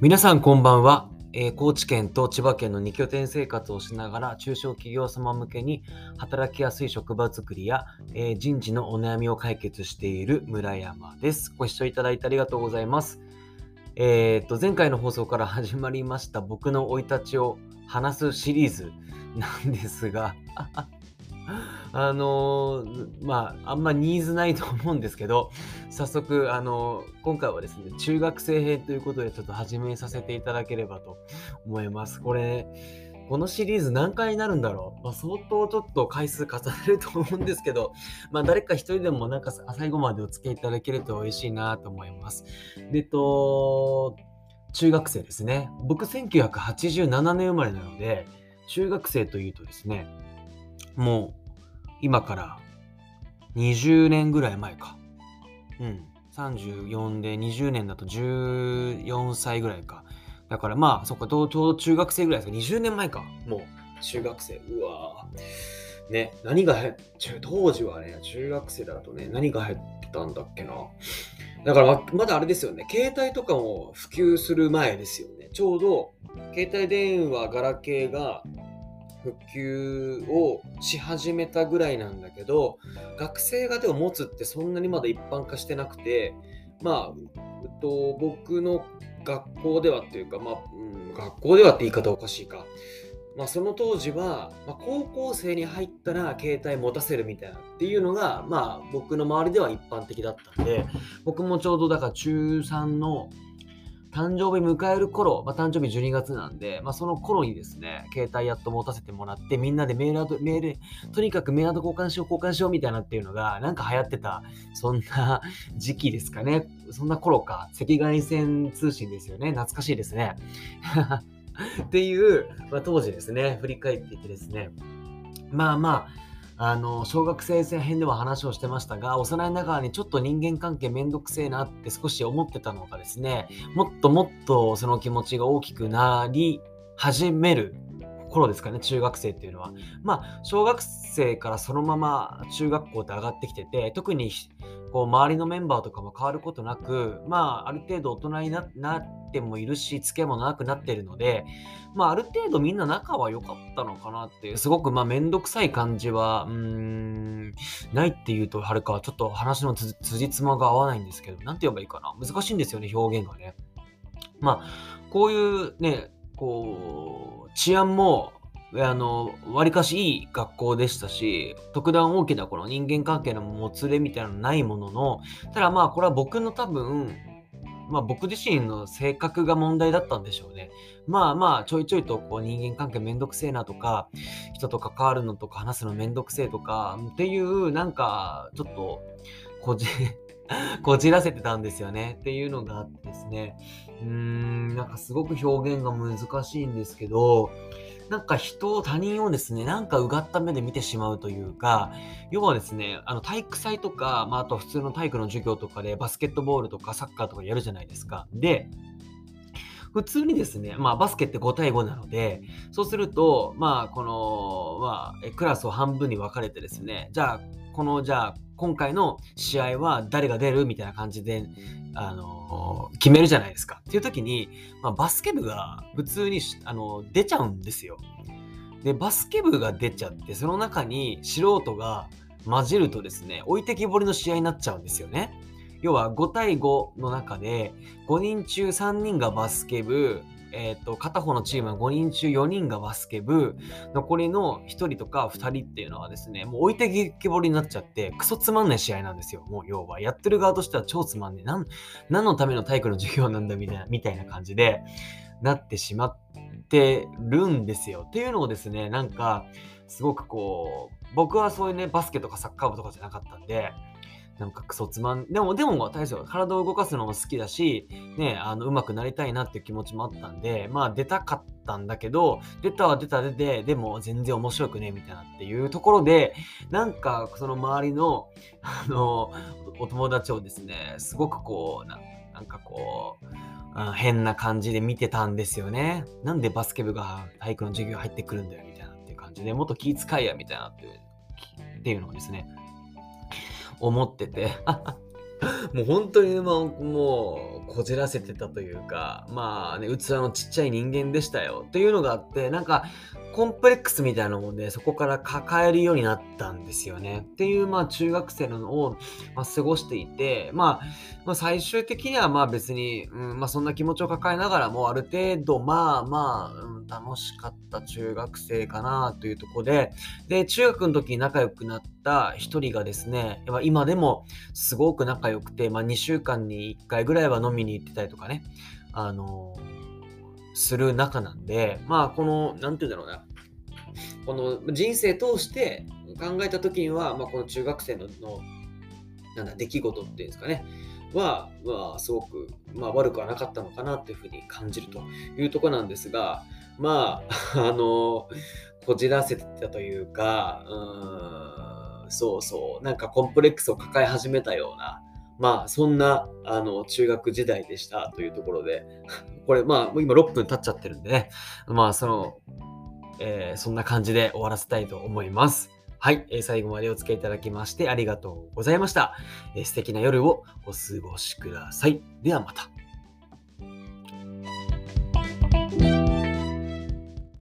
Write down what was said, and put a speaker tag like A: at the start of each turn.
A: 皆さんこんばんは、えー高知県と千葉県の2拠点生活をしながら中小企業様向けに働きやすい職場づくりや、えー人事のお悩みを解決している村山です。ご視聴いただいてありがとうございます。えー、と前回の放送から始まりました僕の生い立ちを話すシリーズなんですがあのまああんまニーズないと思うんですけど早速、あの今回はですね中学生編ということでちょっと始めさせていただければと思いますこれこのシリーズ何回になるんだろう、まあ、相当ちょっと回数重ねると思うんですけど、まあ、誰か一人でもなんか最後までお付き合いいただけると嬉しいなと思います。でと、中学生ですね。僕1987年生まれなので、中学生というとですね、もう今から20年ぐらい前か。うん。34で20年だと14歳ぐらいか。だからまあ、そっか、ちょうど中学生ぐらいですか？20年前か。もう、中学生。うわぁ。ね、何が入っ当時はね、中学生だとね、何が入ってたんだっけな。だからままだあれですよね、携帯とかも普及する前ですよね。ちょうど携帯電話、ガラケーが普及をし始めたぐらいなんだけど、学生がでも持つってそんなにまだ一般化してなくて、まあ、うっと、僕の学校ではっていうか、まあ、うん、学校ではって言い方おかしいか。まあ、その当時は、まあ、高校生に入ったら携帯持たせるみたいなっていうのが、まあ、僕の周りでは一般的だったんで、僕もちょうどだから中3の誕生日迎える頃、まあ、誕生日12月なんで、まあ、その頃にですね、携帯やっと持たせてもらって、みんなでメールアド、メール、とにかくメールアド交換しよう、交換しようみたいなっていうのが、なんか流行ってた、そんな 時期ですかね。そんな頃か。赤外線通信ですよね。懐かしいですね。っていう、まあ、当時ですね、振り返っていてですね、まあまあ、あの小学生編では話をしてましたが幼いながらにちょっと人間関係めんどくせえなって少し思ってたのがですねもっともっとその気持ちが大きくなり始める頃ですかね中学生っていうのは。まあ小学生からそのまま中学校って上がってきてて特にこう周りのメンバーとかも変わることなくまあある程度大人にななってもいるし付き合いも長くなってるのでまあある程度みんな仲は良かったのかなっていうすごくまあ面倒くさい感じはうーんないっていうとはるかはちょっと話のつ辻褄が合わないんですけどなんて言えばいいかな。難しいんですよね表現がね。まあこういうねこう治安もあの、わりかしいい学校でしたし、特段大きなこの人間関係のもつれみたいなのないものの、ただまあこれは僕の多分、まあ僕自身の性格が問題だったんでしょうね。まあまあちょいちょいとこう人間関係めんどくせえなとか、人と関わるのとか話すのめんどくせえとかっていうなんかちょっとこじ、こじらせてたんですよねっていうのがあってですね。うーん、なんかすごく表現が難しいんですけど、なんか人を、他人をですね、なんかうがった目で見てしまうというか、要はですね、あの体育祭とか、まあ、あと普通の体育の授業とかでバスケットボールとかサッカーとかやるじゃないですか。で、普通にですね、まあバスケって5対5なので、そうすると、まあこの、まあクラスを半分に分かれてですね、じゃあ、この、じゃあ、今回の試合は誰が出るみたいな感じで、あの決めるじゃないですか。っていう時に、まあ、バスケ部が普通にあの出ちゃうんですよ。で、バスケ部が出ちゃって、その中に素人が混じるとですね、置いてきぼりの試合になっちゃうんですよね。要は5対5の中で、5人中3人がバスケ部、えーと、片方のチームは5人中4人がバスケ部残りの1人とか2人っていうのはですねもう置いてきぼりになっちゃってクソつまんない試合なんですよ。もう要はやってる側としては超つまんねえ。なん何のための体育の授業なんだみたいな みたいな感じでなってしまってるんですよ。っていうのをですねなんかすごくこう僕はそういうねバスケとかサッカー部とかじゃなかったんでなんかクソつまん、でも、でも、大丈夫。体を動かすのも好きだし、ね、あの、上手くなりたいなっていう気持ちもあったんで、まあ、出たかったんだけど、出たは出た出て、でも全然面白くね、みたいなっていうところで、なんか、その周りの、あの、お友達をですね、すごくこう、ななんかこう、うん変な感じで見てたんですよね。なんでバスケ部が体育の授業入ってくるんだよ、みたいなっていう感じで、もっと気遣いや、みたいなっていうっていうのをですね、思ってて もう本当に、まあ、もう、こじらせてたというか、まあね、器のちっちゃい人間でしたよ。っていうのがあって、なんか、コンプレックスみたいなもんで、そこから抱えるようになったんですよね。っていう、まあ、中学生のを、まあ、過ごしていて、まあ、まあ、最終的には、まあ別に、うん、まあそんな気持ちを抱えながらも、ある程度、まあまあ、うん、楽しかった中学生かなというとこで、で、中学の時に仲良くなった一人がですね、今でもすごく仲良くて、まあ2週間に1回ぐらいは飲みに行ってたりとかね、あのする中なんで、まあこの、なんて言うんだろうな、この人生通して考えた時には、まあ、この中学生ののなんだ出来事っていうんですかね。は、まあ、すごく、まあ、悪くはなかったのかなっていうふうに感じるというとこなんですが、まあ、あの、こじらせてたというか、うん、そうそう、なんかコンプレックスを抱え始めたような、まあ、そんな、あの、中学時代でしたというところで、これ、まあ、今6分経っちゃってるんでね、まあ、その、えー、そんな感じで終わらせたいと思います。はい、えー、最後までお付き合いいただきましてありがとうございました。えー、素敵な夜をお過ごしください。ではまた。